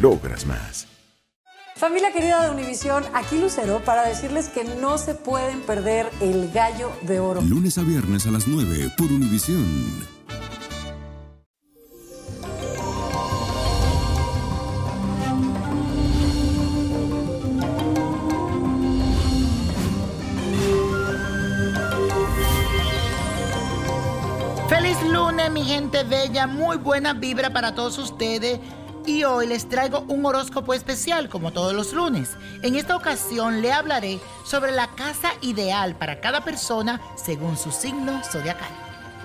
logras más. Familia querida de Univisión, aquí Lucero para decirles que no se pueden perder el gallo de oro. Lunes a viernes a las 9 por Univisión. Feliz lunes, mi gente bella, muy buena vibra para todos ustedes. Y hoy les traigo un horóscopo especial como todos los lunes. En esta ocasión le hablaré sobre la casa ideal para cada persona según su signo zodiacal.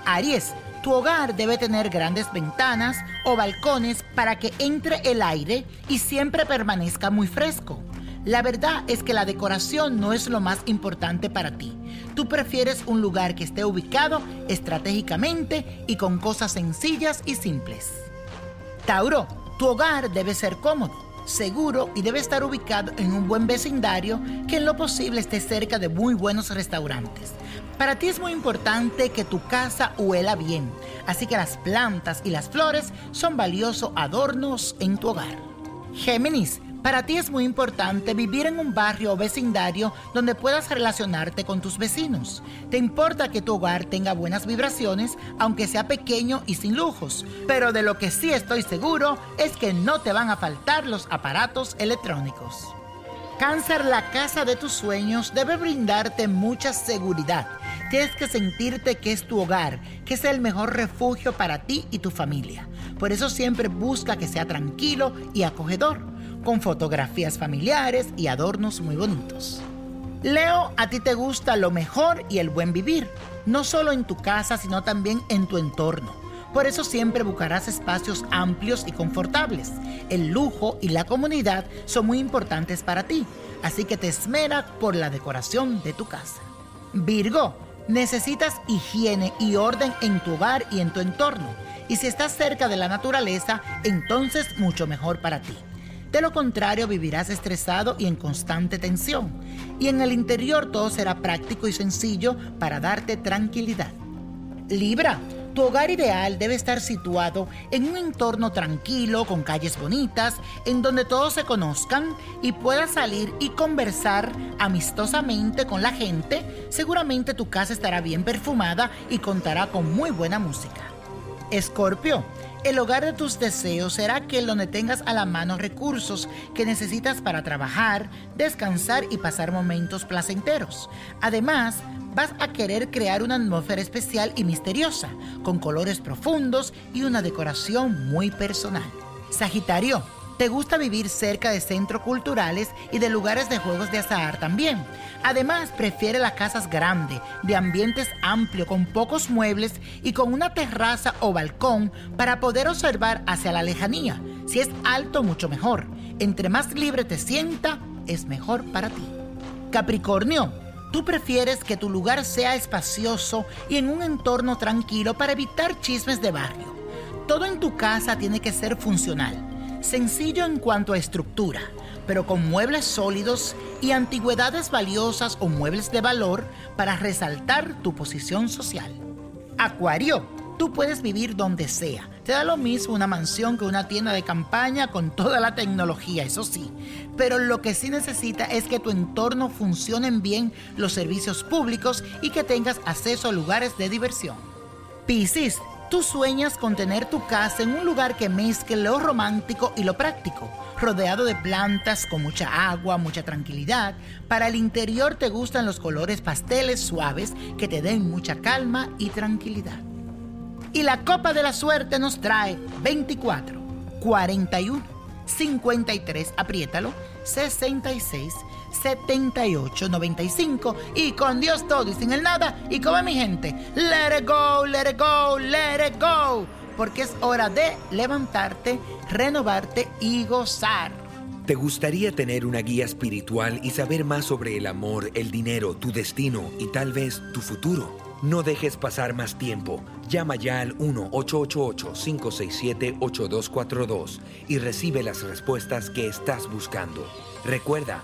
Aries, tu hogar debe tener grandes ventanas o balcones para que entre el aire y siempre permanezca muy fresco. La verdad es que la decoración no es lo más importante para ti. Tú prefieres un lugar que esté ubicado estratégicamente y con cosas sencillas y simples. Tauro, tu hogar debe ser cómodo, seguro y debe estar ubicado en un buen vecindario que en lo posible esté cerca de muy buenos restaurantes. Para ti es muy importante que tu casa huela bien, así que las plantas y las flores son valiosos adornos en tu hogar. Géminis, para ti es muy importante vivir en un barrio o vecindario donde puedas relacionarte con tus vecinos. Te importa que tu hogar tenga buenas vibraciones, aunque sea pequeño y sin lujos. Pero de lo que sí estoy seguro es que no te van a faltar los aparatos electrónicos. Cáncer, la casa de tus sueños debe brindarte mucha seguridad. Tienes que sentirte que es tu hogar, que es el mejor refugio para ti y tu familia. Por eso siempre busca que sea tranquilo y acogedor con fotografías familiares y adornos muy bonitos. Leo, a ti te gusta lo mejor y el buen vivir, no solo en tu casa, sino también en tu entorno. Por eso siempre buscarás espacios amplios y confortables. El lujo y la comunidad son muy importantes para ti, así que te esmera por la decoración de tu casa. Virgo, necesitas higiene y orden en tu hogar y en tu entorno. Y si estás cerca de la naturaleza, entonces mucho mejor para ti. De lo contrario, vivirás estresado y en constante tensión. Y en el interior todo será práctico y sencillo para darte tranquilidad. Libra, tu hogar ideal debe estar situado en un entorno tranquilo, con calles bonitas, en donde todos se conozcan y puedas salir y conversar amistosamente con la gente. Seguramente tu casa estará bien perfumada y contará con muy buena música. Escorpio, el hogar de tus deseos será aquel donde tengas a la mano recursos que necesitas para trabajar, descansar y pasar momentos placenteros. Además, vas a querer crear una atmósfera especial y misteriosa, con colores profundos y una decoración muy personal. Sagitario, te gusta vivir cerca de centros culturales y de lugares de juegos de azar también. Además, prefiere las casas grandes, de ambientes amplios, con pocos muebles y con una terraza o balcón para poder observar hacia la lejanía. Si es alto, mucho mejor. Entre más libre te sienta, es mejor para ti. Capricornio, tú prefieres que tu lugar sea espacioso y en un entorno tranquilo para evitar chismes de barrio. Todo en tu casa tiene que ser funcional sencillo en cuanto a estructura, pero con muebles sólidos y antigüedades valiosas o muebles de valor para resaltar tu posición social. Acuario, tú puedes vivir donde sea. Te da lo mismo una mansión que una tienda de campaña con toda la tecnología, eso sí. Pero lo que sí necesita es que tu entorno funcionen bien los servicios públicos y que tengas acceso a lugares de diversión. Piscis, Tú sueñas con tener tu casa en un lugar que mezcle lo romántico y lo práctico, rodeado de plantas con mucha agua, mucha tranquilidad. Para el interior te gustan los colores pasteles suaves que te den mucha calma y tranquilidad. Y la copa de la suerte nos trae 24, 41, 53, apriétalo, 66, 78 95 y con Dios todo y sin el nada y como mi gente, let it go, let it go, let it go, porque es hora de levantarte, renovarte y gozar. ¿Te gustaría tener una guía espiritual y saber más sobre el amor, el dinero, tu destino y tal vez tu futuro? No dejes pasar más tiempo. Llama ya al 1-888-567-8242 y recibe las respuestas que estás buscando. Recuerda,